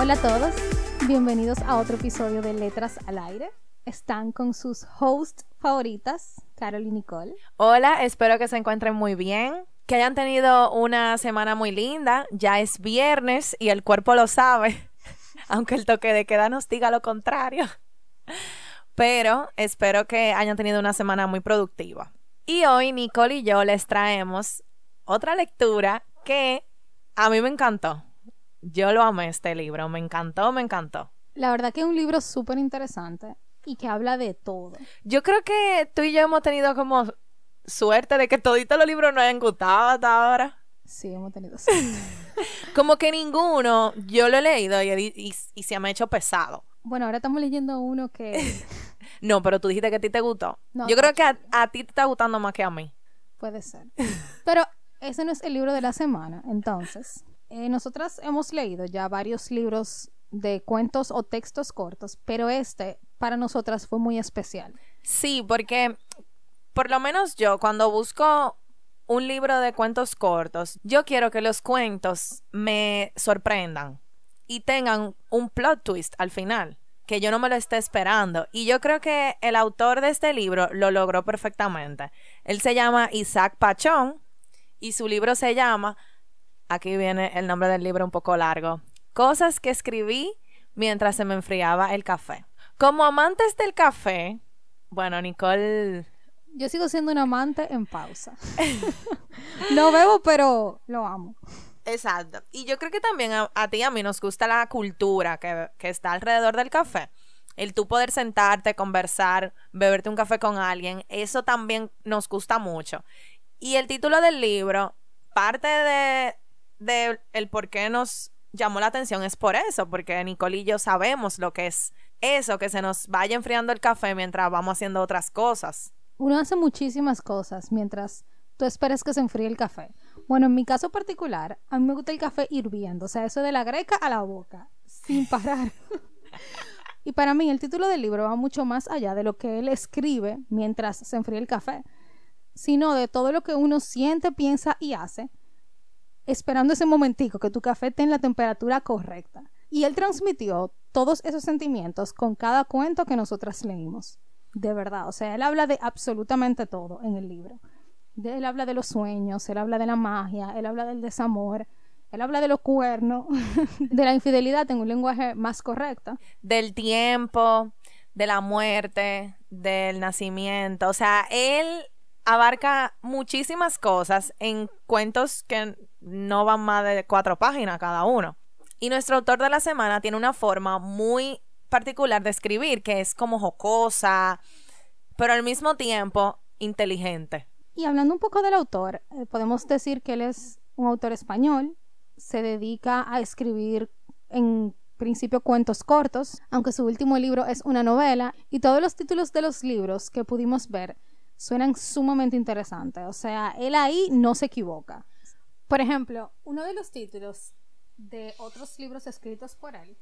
Hola a todos, bienvenidos a otro episodio de Letras al Aire. Están con sus hosts favoritas, Carol y Nicole. Hola, espero que se encuentren muy bien, que hayan tenido una semana muy linda. Ya es viernes y el cuerpo lo sabe, aunque el toque de queda nos diga lo contrario. Pero espero que hayan tenido una semana muy productiva. Y hoy Nicole y yo les traemos otra lectura que a mí me encantó. Yo lo amé este libro, me encantó, me encantó. La verdad que es un libro súper interesante y que habla de todo. Yo creo que tú y yo hemos tenido como suerte de que toditos los libros nos hayan gustado hasta ahora. Sí, hemos tenido suerte. como que ninguno, yo lo he leído y, se me ha hecho pesado. Bueno, ahora estamos leyendo uno que... no, pero tú dijiste que a ti te gustó. yo creo que a, ti te está gustando más que a mí. Puede ser. Pero ese no es el libro de la semana, entonces. Eh, nosotras hemos leído ya varios libros de cuentos o textos cortos, pero este para nosotras fue muy especial. Sí, porque por lo menos yo cuando busco un libro de cuentos cortos, yo quiero que los cuentos me sorprendan y tengan un plot twist al final, que yo no me lo esté esperando. Y yo creo que el autor de este libro lo logró perfectamente. Él se llama Isaac Pachón y su libro se llama aquí viene el nombre del libro un poco largo. Cosas que escribí mientras se me enfriaba el café. Como amantes del café, bueno, Nicole... Yo sigo siendo un amante en pausa. no bebo, pero lo amo. Exacto. Y yo creo que también a, ti y a mí nos gusta la cultura que, que está alrededor del café. El tú poder sentarte, conversar, beberte un café con alguien, eso también nos gusta mucho. Y el título del libro, parte de, de el por qué nos llamó la atención es por eso, porque Nicole y yo sabemos lo que es eso, que se nos vaya enfriando el café mientras vamos haciendo otras cosas. Uno hace muchísimas cosas mientras tú esperas que se enfríe el café. Bueno, en mi caso particular, a mí me gusta el café hirviendo, o sea, eso de la greca a la boca, sin parar. y para mí el título del libro va mucho más allá de lo que él escribe mientras se enfría el café, sino de todo lo que uno siente, piensa y hace esperando ese momentico que tu café esté en la temperatura correcta. Y él transmitió todos esos sentimientos con cada cuento que nosotras leímos. De verdad, o sea, él habla de absolutamente todo en el libro. él habla de los sueños, él habla de la magia, él habla del desamor, él habla de los cuernos, de la infidelidad en un lenguaje más correcto. Del tiempo, de la muerte, del nacimiento. O sea, él abarca muchísimas cosas en cuentos que no van más de cuatro páginas cada uno. Y nuestro autor de la semana tiene una forma muy particular de escribir, que es como jocosa, pero al mismo tiempo inteligente. Y hablando un poco del autor, eh, podemos decir que él es un autor español, se dedica a escribir en principio cuentos cortos, aunque su último libro es una novela, y todos los títulos de los libros que pudimos ver suenan sumamente interesantes. O sea, él ahí no se equivoca. Por ejemplo, uno de los títulos de otros libros escritos por él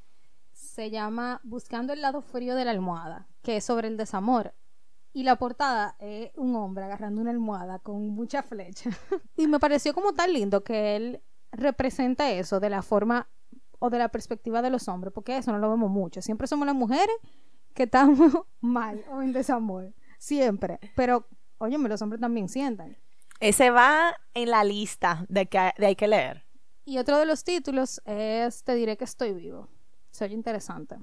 se llama Buscando el lado frío de la almohada, que es sobre el desamor. Y la portada es un hombre agarrando una almohada con mucha flecha. y me pareció como tan lindo que él representa eso de la forma o de la perspectiva de los hombres, porque eso no lo vemos mucho. Siempre somos las mujeres que estamos mal o en desamor. Siempre. Pero, óyeme, los hombres también sientan. Ese va en la lista de que de hay que leer. Y otro de los títulos es Te diré que estoy vivo. Se oye interesante.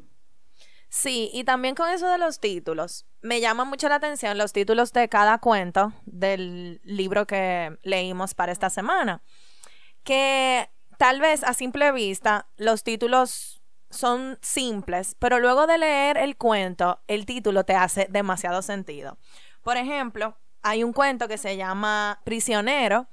Sí, y también con eso de los títulos, me llama mucho la atención los títulos de cada cuento del libro que leímos para esta semana. Que tal vez a simple vista los títulos son simples, pero luego de leer el cuento, el título te hace demasiado sentido. Por ejemplo, hay un cuento que se llama Prisionero,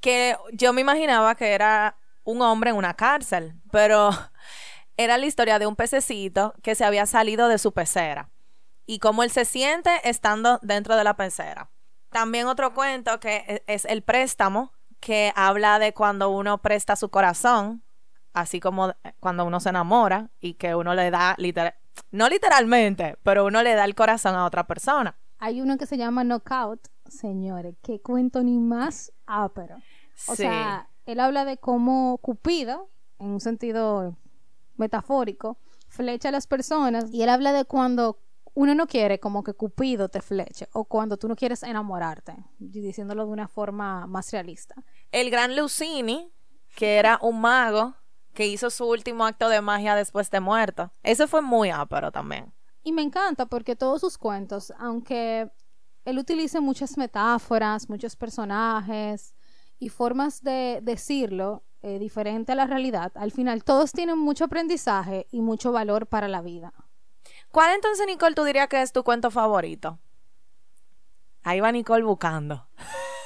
que yo me imaginaba que era un hombre en una cárcel, pero era la historia de un pececito que se había salido de su pecera y cómo él se siente estando dentro de la pecera. También otro cuento que e, es El préstamo, que habla de cuando uno presta su corazón, así como cuando uno se enamora y que uno le da, literal, no literalmente, pero uno le da el corazón a otra persona. Hay uno que se llama Knockout, señores, qué cuento ni más ápero. O sea, él habla de cómo Cupido, en un sentido metafórico, flecha a las personas y él habla de cuando uno no quiere como que Cupido te fleche o cuando tú no quieres enamorarte, diciéndolo de una forma más realista. El gran Lucini, que era un mago que hizo su último acto de magia después de muerto. Eso fue muy ápero también. Y me encanta porque todos sus cuentos, aunque él utiliza muchas metáforas, muchos personajes y formas de decirlo eh, diferente a la realidad, al final todos tienen mucho aprendizaje y mucho valor para la vida. ¿Cuál entonces, Nicole, tú dirías que es tu cuento favorito? Ahí va Nicole buscando.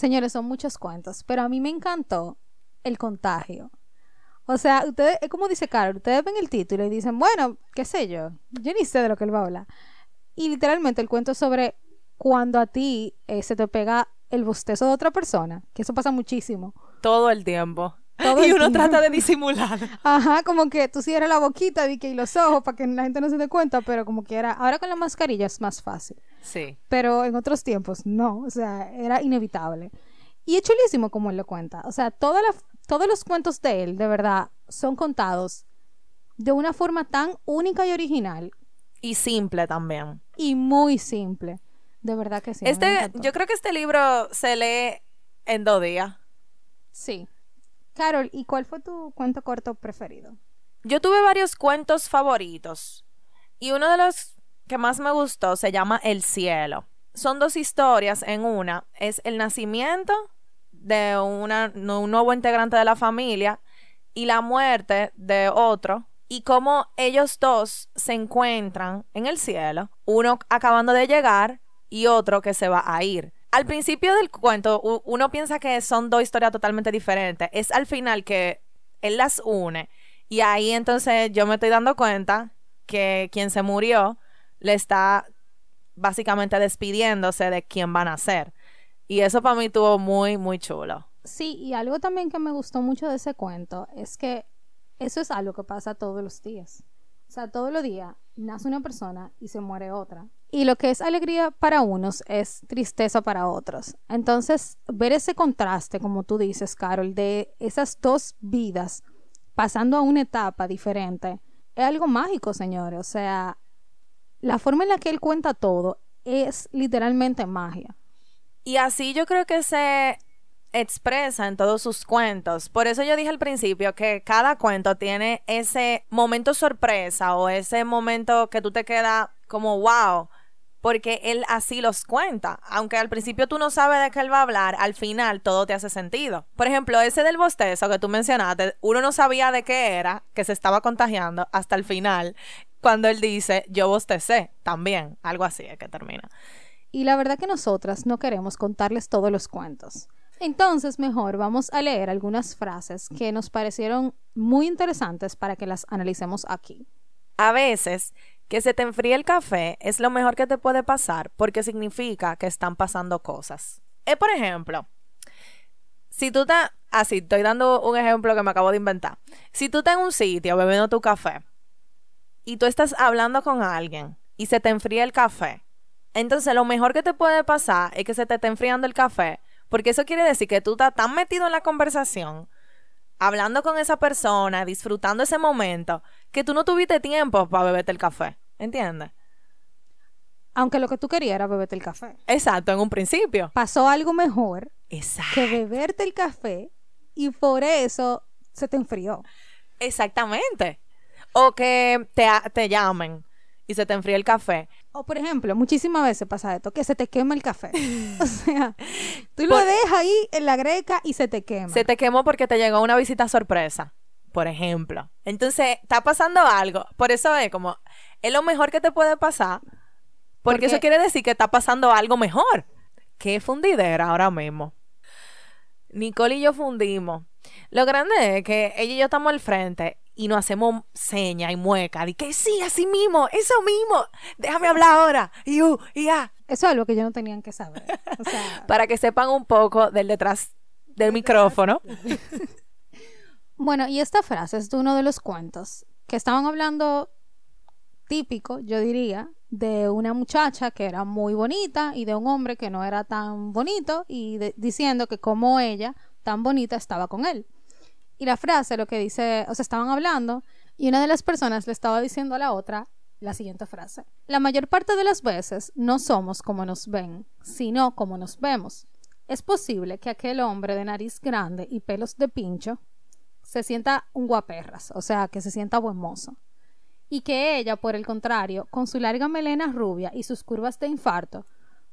Señores, son muchos cuentos, pero a mí me encantó el contagio. O sea, ustedes, es como dice Carol, ustedes ven el título y dicen, bueno, qué sé yo, yo ni sé de lo que él va a hablar. Y literalmente el cuento sobre cuando a ti eh, se te pega el bostezo de otra persona, que eso pasa muchísimo. Todo el tiempo y uno trata de disimular. Ajá, como que tú cierras la boquita y los ojos para que la gente no se dé cuenta, pero como que era, ahora con la mascarilla es más fácil. Sí. Pero en otros tiempos no, o sea, era inevitable. Y es chulísimo como él lo cuenta. O sea, todos los cuentos de él, de verdad, son contados de una forma tan única y original. Y simple también. Y muy simple. De verdad que sí. Este, yo creo que este libro se lee en dos días. Sí. Carol, ¿y cuál fue tu cuento corto preferido? Yo tuve varios cuentos favoritos y uno de los que más me gustó se llama El cielo. Son dos historias en una. Es el nacimiento de una, un nuevo integrante de la familia y la muerte de otro y cómo ellos dos se encuentran en el cielo, uno acabando de llegar y otro que se va a ir al principio del cuento uno piensa que son dos historias totalmente diferentes. Es al final que él las une. Y ahí entonces yo me estoy dando cuenta que quien se murió le está básicamente despidiéndose de quién van a ser. Y eso para mí estuvo muy, muy chulo. Sí, y algo también que me gustó mucho de ese cuento es que eso es algo que pasa todos los días. O sea, todos los días nace una persona y se muere otra. Y lo que es alegría para unos es tristeza para otros. Entonces, ver ese contraste, como tú dices, Carol, de esas dos vidas pasando a una etapa diferente, es algo mágico, señores. O sea, la forma en la que él cuenta todo es literalmente magia. Y así yo creo que se expresa en todos sus cuentos. Por eso yo dije al principio que cada cuento tiene ese momento sorpresa o ese momento que tú te quedas como wow, porque él así los cuenta. Aunque al principio tú no sabes de qué él va a hablar, al final todo te hace sentido. Por ejemplo, ese del bostezo que tú mencionaste, uno no sabía de qué era, que se estaba contagiando hasta el final, cuando él dice yo bostecé también, algo así es que termina. Y la verdad que nosotras no queremos contarles todos los cuentos. Entonces, mejor vamos a leer algunas frases que nos parecieron muy interesantes para que las analicemos aquí. A veces, que se te enfríe el café es lo mejor que te puede pasar porque significa que están pasando cosas. Eh, por ejemplo, si tú estás, así, estoy dando un ejemplo que me acabo de inventar. Si tú estás en un sitio bebiendo tu café y tú estás hablando con alguien y se te enfría el café, entonces lo mejor que te puede pasar es que se te esté enfriando el café porque eso quiere decir que tú estás tan metido en la conversación, hablando con esa persona, disfrutando ese momento, que tú no tuviste tiempo para beberte el café. ¿Entiendes? Aunque lo que tú querías era beberte el café. Exacto, en un principio. Pasó algo mejor que beberte el café y por eso se te enfrió. Exactamente. O que te, te llamen y se te enfría el café. O por ejemplo, muchísimas veces pasa esto, que se te quema el café. o sea, tú lo dejas ahí en la greca y se te quema. Se te quemó porque te llegó una visita sorpresa, por ejemplo. Entonces, está pasando algo. Por eso es como, es lo mejor que te puede pasar. Porque, Porque- eso quiere decir que está pasando algo mejor. Qué fundidera ahora mismo. Nicole y yo fundimos. Lo grande es que ella y yo estamos al frente y nos hacemos seña y mueca. De que sí, así mismo, eso mismo. Déjame hablar ahora. Y uh, y ah. Eso es algo que yo no tenían que saber. O sea, Para que sepan un poco del detrás del micrófono. Bueno, y esta frase es de uno de los cuentos que estaban hablando típico, yo diría, de una muchacha que era muy bonita y de un hombre que no era tan bonito y diciendo que como ella, tan bonita, estaba con él. Y la frase lo que dice, o sea, estaban hablando y una de las personas le estaba diciendo a la otra la siguiente frase. La mayor parte de las veces no somos como nos ven, sino como nos vemos. Es posible que aquel hombre de nariz grande y pelos de pincho se sienta un guaperras, o sea, que se sienta buen mozo. Y que ella, por el contrario, con su larga melena rubia y sus curvas de infarto,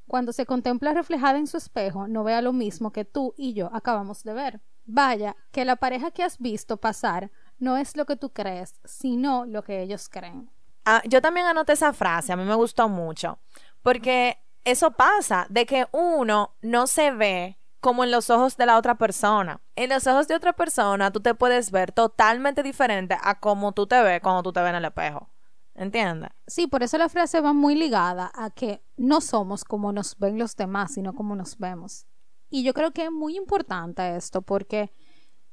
cuando se contempla reflejada en su espejo, no vea lo mismo que tú y yo acabamos de ver. Vaya, que la pareja que has visto pasar no es lo que tú crees, sino lo que ellos creen. Ah, yo también anoté esa frase, a mí me gustó mucho, porque eso pasa, de que uno no se ve como en los ojos de la otra persona. En los ojos de otra persona tú te puedes ver totalmente diferente a como tú te ves cuando tú te ves en el espejo. ¿Entiendes? Sí, por eso la frase va muy ligada a que no somos como nos ven los demás, sino como nos vemos. Y yo creo que es muy importante esto porque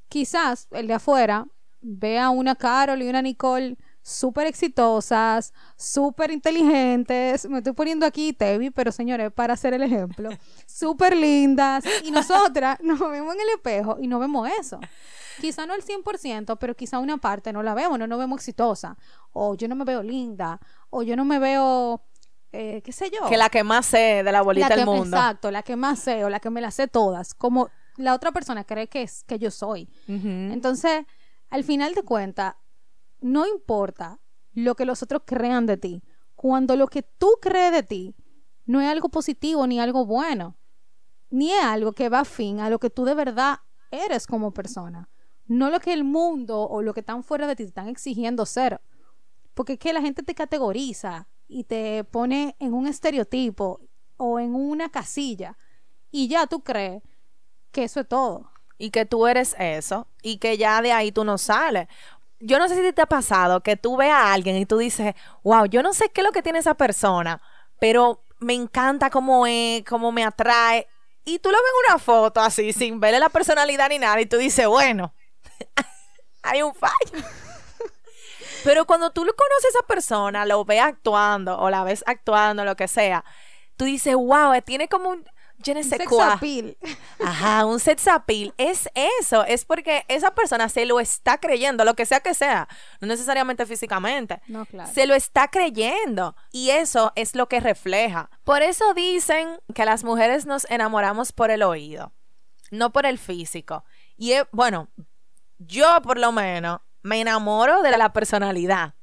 quizás el de afuera ve a una Carol y una Nicole súper exitosas, súper inteligentes. Me estoy poniendo aquí Tevi, pero señores, para hacer el ejemplo, súper lindas. Y nosotras nos vemos en el espejo y no vemos eso. Quizá no al 100%, pero quizá una parte no la vemos, no nos vemos exitosa. O yo no me veo linda, o yo no me veo, eh, qué sé yo. Que la que más sé de la bolita La del mundo. Exacto, la que más sé o la que me las sé todas, como la otra persona cree que es que yo soy. Entonces, al final de cuentas, no importa lo que los otros crean de ti, cuando lo que tú crees de ti no es algo positivo ni algo bueno, ni es algo que va afín a lo que tú de verdad eres como persona, no lo que el mundo o lo que están fuera de ti te están exigiendo ser, porque es que la gente te categoriza y te pone en un estereotipo o en una casilla y ya tú crees que eso es todo. y que tú eres eso y que ya de ahí tú no sales. Yo no sé si te ha pasado que tú ves a alguien y tú dices, wow, yo no sé qué es lo que tiene esa persona, pero me encanta cómo es, cómo me atrae. Y tú lo ves en una foto así, sin verle la personalidad ni nada, y tú dices, bueno, hay un fallo. Pero cuando tú lo conoces a esa persona, lo ves actuando o la ves actuando, lo que sea, tú dices, wow, tiene como un... Je ne sais Sex quoi". appeal. Ajá, un sex appeal. Es eso, es porque esa persona se lo está creyendo, lo que sea que sea, no necesariamente físicamente. No, claro. Se lo está creyendo y eso es lo que refleja. Por eso dicen que las mujeres nos enamoramos por el oído, no por el físico. Y es- bueno, yo por lo menos me enamoro de la personalidad.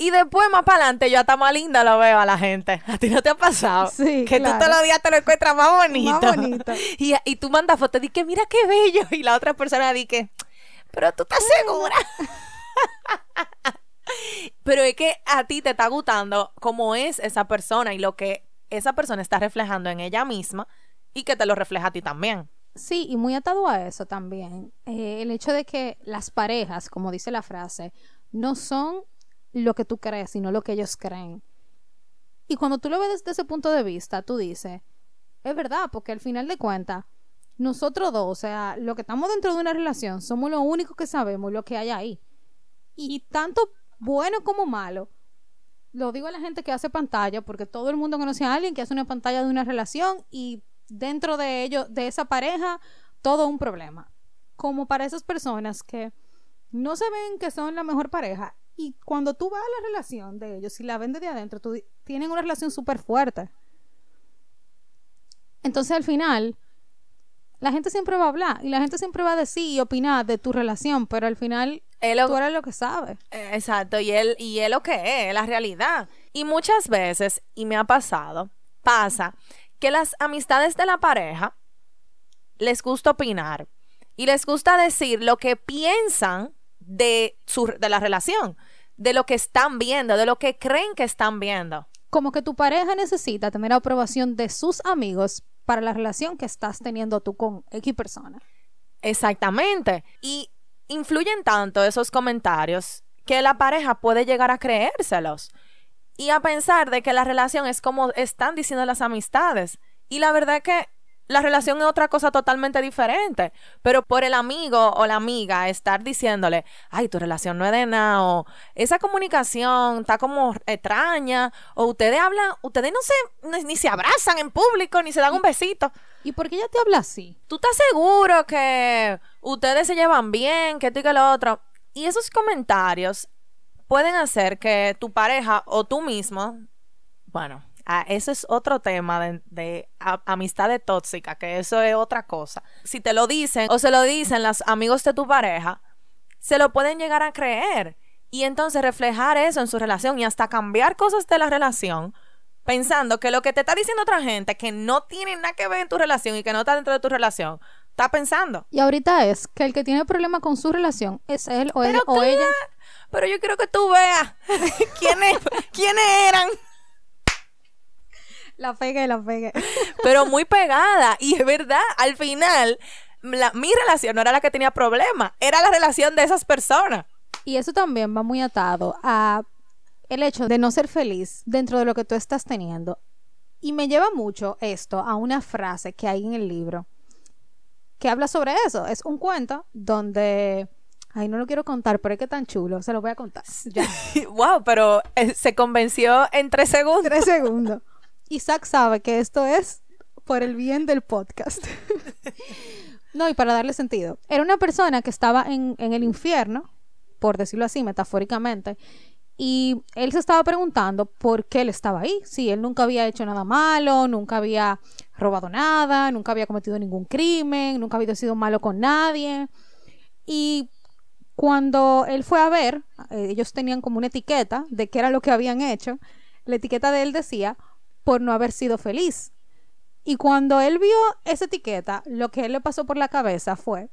Y después más para adelante yo hasta más linda lo veo a la gente. ¿A ti no te ha pasado? Sí, Que tú todos los días te lo encuentras más bonito. Más bonito. Y, y tú mandas fotos y que mira qué bello. Y la otra persona dice, pero tú estás segura. pero es que a ti te está gustando cómo es esa persona y lo que esa persona está reflejando en ella misma y que te lo refleja a ti también. Sí, y muy atado a eso también, eh, el hecho de que las parejas, como dice la frase, no son lo que tú crees, sino lo que ellos creen. Y cuando tú lo ves desde ese punto de vista, tú dices, es verdad, porque al final de cuentas, nosotros dos, o sea, lo que estamos dentro de una relación, somos lo único que sabemos lo que hay ahí. Y tanto bueno como malo, lo digo a la gente que hace pantalla, porque todo el mundo conoce a alguien que hace una pantalla de una relación y dentro de ello, de esa pareja, todo un problema. Como para esas personas que no se ven que son la mejor pareja y cuando tú vas a la relación de ellos y la ven desde adentro, tú, tienen una relación súper fuerte. Entonces al final, la gente siempre va a hablar y la gente siempre va a decir y opinar de tu relación, pero al final Es lo- tú eres lo que sabes. Eh, Exacto, y él, y es lo que es, la realidad. Y muchas veces, y me ha pasado, pasa que las amistades de la pareja les gusta opinar y les gusta decir lo que piensan de, su, de la relación. De lo que están viendo, de lo que creen que están viendo. Como que tu pareja necesita tener aprobación de sus amigos para la relación que estás teniendo tú con X persona. Exactamente. Y influyen tanto esos comentarios que la pareja puede llegar a creérselos y a pensar de que la relación es como están diciendo las amistades. Y la verdad es que la relación es otra cosa totalmente diferente. Pero por el amigo o la amiga estar diciéndole, ay, tu relación no es de nada, o esa comunicación está como extraña, o ustedes hablan, ustedes no se, ni, se abrazan en público, ni se dan un besito. ¿Y por qué ella te habla así? ¿Tú estás seguro que ustedes se llevan bien, que esto y que lo otro? Y esos comentarios pueden hacer que tu pareja o tú mismo, bueno, Ah, ese es otro tema de, de amistades tóxicas, que eso es otra cosa. Si te lo dicen o se lo dicen los amigos de tu pareja, se lo pueden llegar a creer y entonces reflejar eso en su relación y hasta cambiar cosas de la relación pensando que lo que te está diciendo otra gente que no tiene nada que ver en tu relación y que no está dentro de tu relación, está pensando. Y ahorita es que el que tiene problema con su relación es él o, él, o ella. Pero yo quiero que tú veas quiénes, quiénes eran. La pegué, la pegué. Pero muy pegada. Y es verdad, al final, mi relación no era la que tenía problema, era la relación de esas personas. Y eso también va muy atado a el hecho de no ser feliz dentro de lo que tú estás teniendo. Y me lleva mucho esto a una frase que hay en el libro que habla sobre eso. Es un cuento donde Ay, no lo quiero contar, pero es que tan chulo, se lo voy a contar. Ya. wow, pero eh, se convenció en tres segundos. Tres segundos. Isaac sabe que esto es por el bien del podcast. no, y para darle sentido. Era una persona que estaba en, en el infierno, por decirlo así, metafóricamente, y él se estaba preguntando por qué él estaba ahí. Si él nunca había hecho nada malo, nunca había robado nada, nunca había cometido ningún crimen, nunca había sido malo con nadie. Y cuando él fue a ver, eh, ellos tenían como una etiqueta de qué era lo que habían hecho. La etiqueta de él decía por no haber sido feliz. Y cuando él vio esa etiqueta, lo que él le pasó por la cabeza fue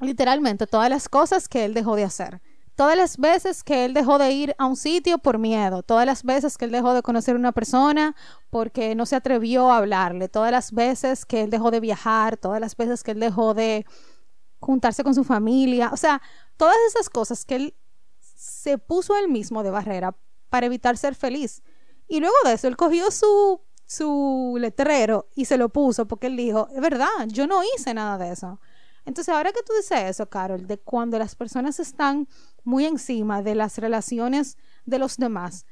literalmente todas las cosas que él dejó de hacer. Todas las veces que él dejó de ir a un sitio por miedo, todas las veces que él dejó de conocer a una persona porque no se atrevió a hablarle, todas las veces que él dejó de viajar, todas las veces que él dejó de juntarse con su familia, o sea, todas esas cosas que él se puso él mismo de barrera para evitar ser feliz. Y luego de eso, él cogió su, su letrero y se lo puso porque él dijo, es verdad, yo no hice nada de eso. Entonces, ahora que tú dices eso, Carol, de cuando las personas están muy encima de las relaciones de los demás,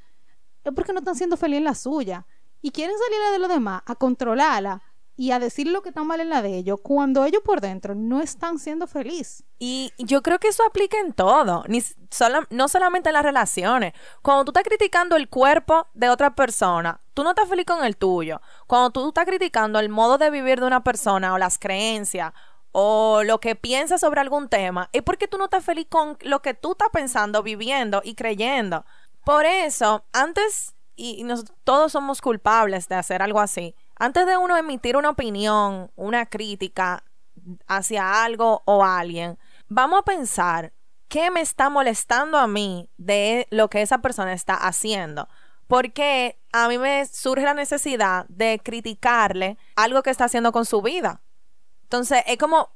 es porque no están siendo felices en la suya y quieren salir de los demás a controlarla y a decir lo que está mal en la de ellos cuando ellos por dentro no están siendo felices. Y yo creo que eso aplica en todo, no solamente en las relaciones. Cuando tú estás criticando el cuerpo de otra persona, tú no estás feliz con el tuyo. Cuando tú estás criticando el modo de vivir de una persona o las creencias o lo que piensas sobre algún tema, es porque tú no estás feliz con lo que tú estás pensando, viviendo y creyendo. Por eso, antes, y, todos somos culpables de hacer algo así, antes de uno emitir una opinión, una crítica hacia algo o alguien, vamos a pensar qué me está molestando a mí de lo que esa persona está haciendo. Porque a mí me surge la necesidad de criticarle algo que está haciendo con su vida. Entonces, es como,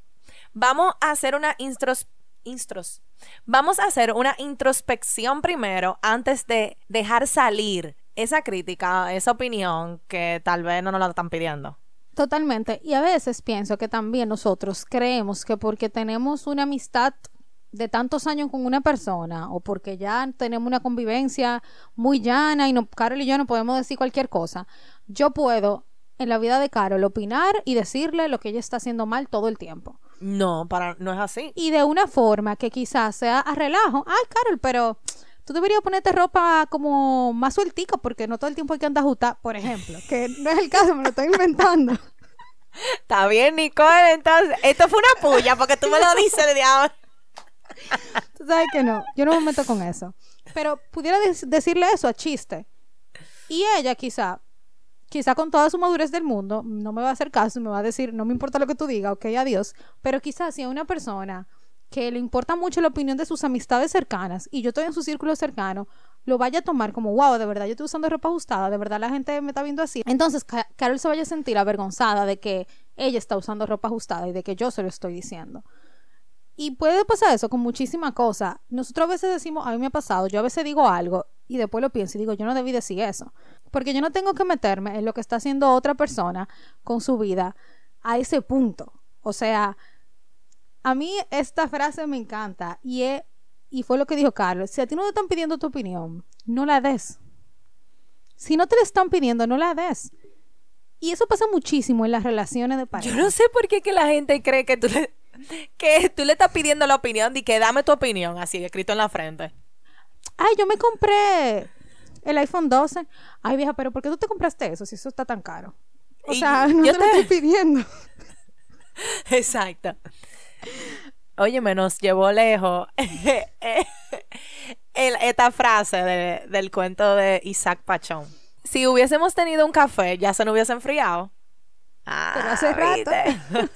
vamos a hacer una instros, vamos a hacer una introspección primero antes de dejar salir esa crítica, esa opinión que tal vez no nos la están pidiendo. Totalmente. Y a veces pienso que también nosotros creemos que porque tenemos una amistad de tantos años con una persona o porque ya tenemos una convivencia muy llana y no, Carol y yo no podemos decir cualquier cosa, yo puedo en la vida de Carol opinar y decirle lo que ella está haciendo mal todo el tiempo. No, para no es así. Y de una forma que quizás sea a relajo. Ay, Carol, pero tú deberías ponerte ropa como más sueltica porque no todo el tiempo hay que andar justa, por ejemplo, que no es el caso, me lo estoy inventando. Está bien, Nicole, entonces, esto fue una puya porque tú me lo dices de diablo. Tú sabes que no, yo no me meto con eso. Pero pudiera decirle eso a chiste. Y ella quizá, quizá con toda su madurez del mundo, no me va a hacer caso, me va a decir, no me importa lo que tú digas, ok, adiós. Pero quizás si a una persona que le importa mucho la opinión de sus amistades cercanas y yo estoy en su círculo cercano, lo vaya a tomar como, wow, de verdad yo estoy usando ropa ajustada, de verdad la gente me está viendo así. Entonces, Carol se vaya a sentir avergonzada de que ella está usando ropa ajustada y de que yo se lo estoy diciendo. Y puede pasar eso con muchísimas cosas. Nosotros a veces decimos, a mí me ha pasado, yo a veces digo algo y después lo pienso y digo, yo no debí decir eso. Porque yo no tengo que meterme en lo que está haciendo otra persona con su vida a ese punto. O sea, a mí esta frase me encanta y, y fue lo que dijo Carlos. Si a ti no te están pidiendo tu opinión, no la des. Si no te la están pidiendo, no la des. Y eso pasa muchísimo en las relaciones de pareja. Yo no sé por qué que la gente cree que tú le, que tú le estás pidiendo la opinión y que dame tu opinión, así escrito en la frente. Ay, yo me compré el iPhone 12. Ay, vieja, pero ¿por qué tú te compraste eso si eso está tan caro? O sea, no te, lo estoy pidiendo. Exacto. Oye, me nos llevó lejos esta frase del cuento de Isaac Pachón. Si hubiésemos tenido un café, ya se nos hubiese enfriado. Pero hace ah, rato.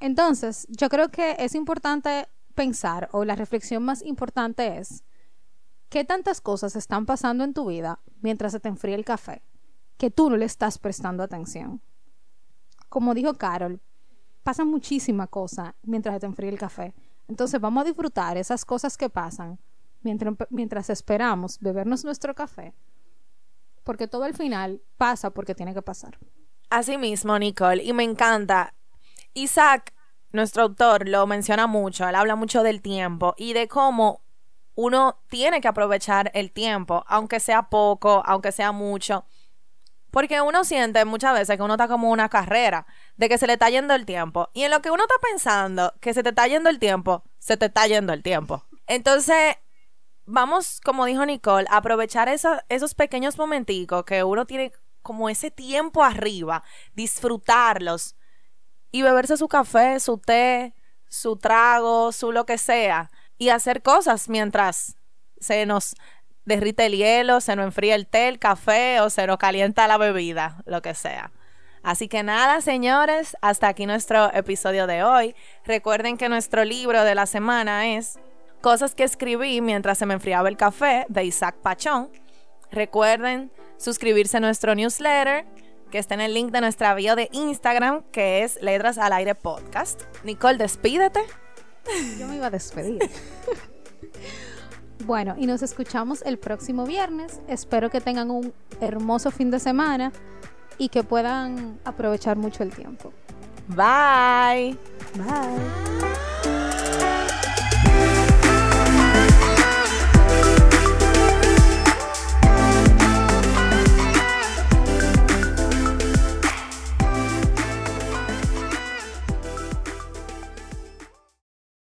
Entonces, yo creo que es importante pensar, o la reflexión más importante es, ¿qué tantas cosas están pasando en tu vida mientras se te enfría el café? Que tú no le estás prestando atención. Como dijo Carol, pasan muchísimas cosas mientras te enfría el café. Entonces vamos a disfrutar esas cosas que pasan mientras, mientras esperamos bebernos nuestro café. Porque todo al final pasa porque tiene que pasar. Así mismo, Nicole. Y me encanta. Isaac, nuestro autor, lo menciona mucho. Él habla mucho del tiempo y de cómo uno tiene que aprovechar el tiempo, aunque sea poco, aunque sea mucho. Porque uno siente muchas veces que uno está como una carrera, de que se le está yendo el tiempo. Y en lo que uno está pensando que se te está yendo el tiempo, se te está yendo el tiempo. Entonces, vamos, como dijo Nicole, a aprovechar esos pequeños momenticos que uno tiene como ese tiempo arriba, disfrutarlos y beberse su café, su té, su trago, su lo que sea y hacer cosas mientras se nos derrite el hielo, se nos enfría el té, el café o se nos calienta la bebida, lo que sea. Así que nada, señores, hasta aquí nuestro episodio de hoy. Recuerden que nuestro libro de la semana es Cosas que escribí mientras se me enfriaba el café de Isaac Pachón. Recuerden suscribirse a nuestro newsletter que está en el link de nuestra bio de Instagram, que es Letras al Aire Podcast. Nicole, despídete. Yo me iba a despedir. bueno, y nos escuchamos el próximo viernes. Espero que tengan un hermoso fin de semana y que puedan aprovechar mucho el tiempo. Bye. Bye.